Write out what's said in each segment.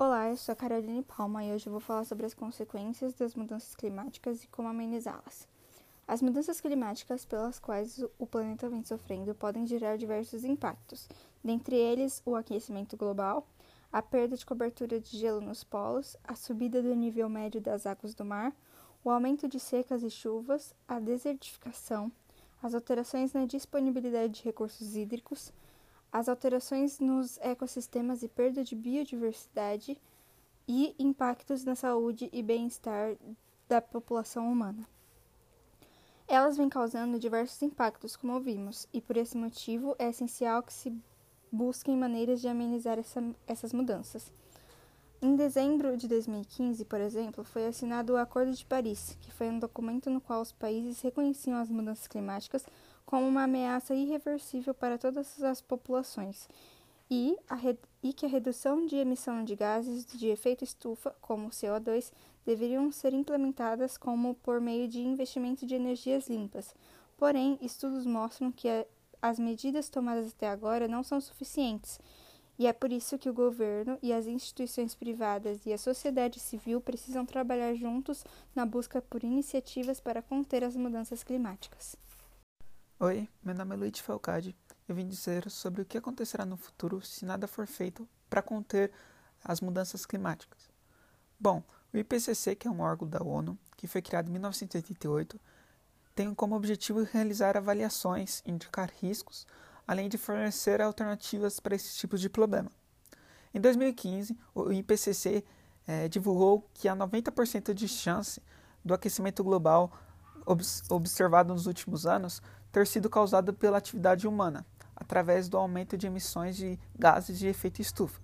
Olá, eu sou a Caroline Palma e hoje eu vou falar sobre as consequências das mudanças climáticas e como amenizá-las. As mudanças climáticas pelas quais o planeta vem sofrendo podem gerar diversos impactos, dentre eles o aquecimento global, a perda de cobertura de gelo nos polos, a subida do nível médio das águas do mar, o aumento de secas e chuvas, a desertificação, as alterações na disponibilidade de recursos hídricos, as alterações nos ecossistemas e perda de biodiversidade e impactos na saúde e bem-estar da população humana. Elas vêm causando diversos impactos, como vimos, e por esse motivo é essencial que se busquem maneiras de amenizar essa, essas mudanças. Em dezembro de 2015, por exemplo, foi assinado o Acordo de Paris, que foi um documento no qual os países reconheciam as mudanças climáticas como uma ameaça irreversível para todas as populações e, e, que a redução de emissão de gases de efeito estufa, como o CO2, deveriam ser implementadas como por meio de investimento de energias limpas. Porém, estudos mostram que a, as medidas tomadas até agora não são suficientes. E é por isso que o governo e as instituições privadas e a sociedade civil precisam trabalhar juntos na busca por iniciativas para conter as mudanças climáticas. Oi, meu nome é Luiz Falcade. Eu vim dizer sobre o que acontecerá no futuro se nada for feito para conter as mudanças climáticas. Bom, o IPCC, que é um órgão da ONU, que foi criado em 1988, tem como objetivo realizar avaliações, indicar riscos, além de fornecer alternativas para esses tipos de problema. Em 2015, o IPCC é, divulgou que há 90% de chance do aquecimento global observado nos últimos anos ter sido causado pela atividade humana, através do aumento de emissões de gases de efeito estufa.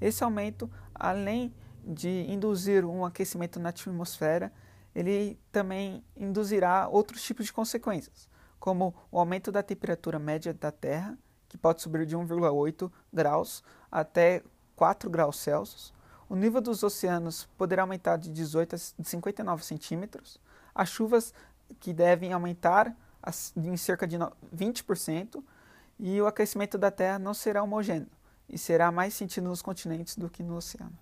Esse aumento, além de induzir um aquecimento na atmosfera, ele também induzirá outros tipos de consequências, como o aumento da temperatura média da Terra, que pode subir de 1,8 graus até 4 graus Celsius. O nível dos oceanos poderá aumentar de 18 a 59 centímetros. As chuvas que devem aumentar em cerca de 20%, e o aquecimento da Terra não será homogêneo e será mais sentido nos continentes do que no oceano.